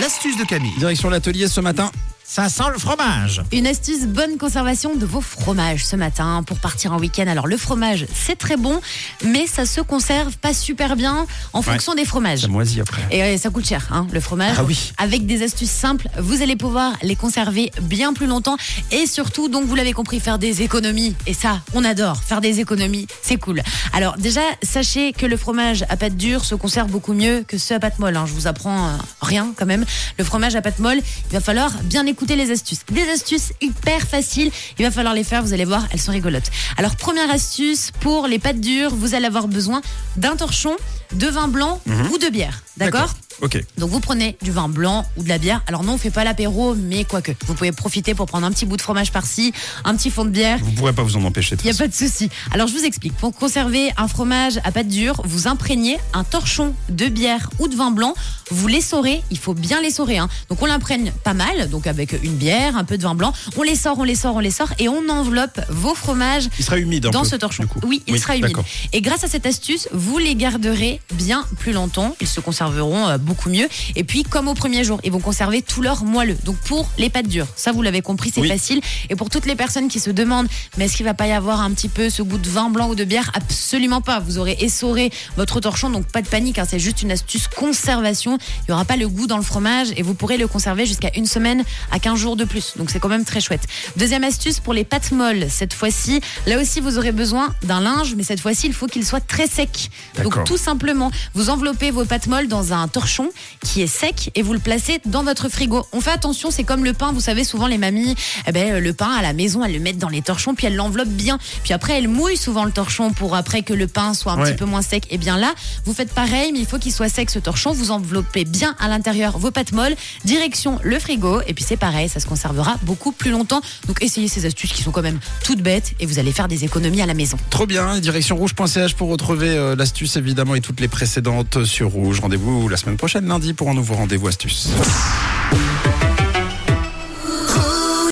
L'astuce de Camille. Direction l'atelier ce matin. Ça sent le fromage. Une astuce bonne conservation de vos fromages ce matin pour partir en week-end. Alors le fromage, c'est très bon, mais ça se conserve pas super bien en fonction des fromages. Ça moisit après. Et euh, ça coûte cher, hein, le fromage. Ah oui. Avec des astuces simples, vous allez pouvoir les conserver bien plus longtemps et surtout, donc vous l'avez compris, faire des économies. Et ça, on adore. Faire des économies, c'est cool. Alors déjà, sachez que le fromage à pâte dure se conserve beaucoup mieux que ceux à pâte molle. hein. Je vous apprends euh, rien quand même. Le fromage à pâte molle, il va falloir bien écouter les astuces. Des astuces hyper faciles. Il va falloir les faire. Vous allez voir, elles sont rigolotes. Alors première astuce pour les pâtes dures, vous allez avoir besoin d'un torchon, de vin blanc ou de bière. D'accord Ok. donc vous prenez du vin blanc ou de la bière. Alors non, on fait pas l'apéro, mais quoique. Vous pouvez profiter pour prendre un petit bout de fromage par-ci, un petit fond de bière. Vous pourrez pas vous en empêcher. Il n'y a pas de souci. Alors je vous explique. Pour conserver un fromage à pâte dure, vous imprégnez un torchon de bière ou de vin blanc. Vous l'essorez. Il faut bien l'essorer. Hein. Donc on l'imprègne pas mal. Donc avec une bière, un peu de vin blanc. On les sort, on les sort, on les sort. Et on enveloppe vos fromages Il sera humide un dans peu, ce torchon. Oui, il sera humide. Et grâce à cette astuce, vous les garderez bien plus longtemps. Ils se conserveront euh, beaucoup mieux. Et puis, comme au premier jour, ils vont conserver tout leur moelleux. Donc, pour les pâtes dures, ça, vous l'avez compris, c'est Oui. facile. Et pour toutes les personnes qui se demandent, mais est-ce qu'il va pas y avoir un petit peu ce goût de vin blanc ou de bière? Absolument pas. Vous aurez essoré votre torchon, donc pas de panique. hein. c'est juste une astuce conservation. Il n'y aura pas le goût dans le fromage et vous pourrez le conserver jusqu'à une semaine à 15 jours de plus. Donc, c'est quand même très chouette. Deuxième astuce pour les pâtes molles. Cette fois-ci, là aussi, vous aurez besoin d'un linge, mais cette fois-ci, il faut qu'il soit très sec. Donc, tout simplement, vous enveloppez vos pâtes molles dans un torchon qui est sec et vous le placez dans votre frigo. On fait attention, c'est comme le pain. Vous savez, souvent, les mamies, eh ben, le pain à la maison, elles le mettent dans les torchons, puis elles l'enveloppent bien. Puis après, elles mouillent souvent le torchon pour après que le pain soit un Ouais. petit peu moins sec. Et bien là, vous faites pareil, mais il faut qu'il soit sec ce torchon. Vous enveloppez bien à l'intérieur vos pâtes molles, direction le frigo. Et puis c'est pareil, ça se conservera beaucoup plus longtemps. Donc essayez ces astuces qui sont quand même toutes bêtes et vous allez faire des économies à la maison. Trop bien. Direction rouge.ch pour retrouver euh, l'astuce évidemment et toutes les précédentes sur rouge. Rendez-vous la semaine prochaine lundi pour un nouveau rendez-vous astuce.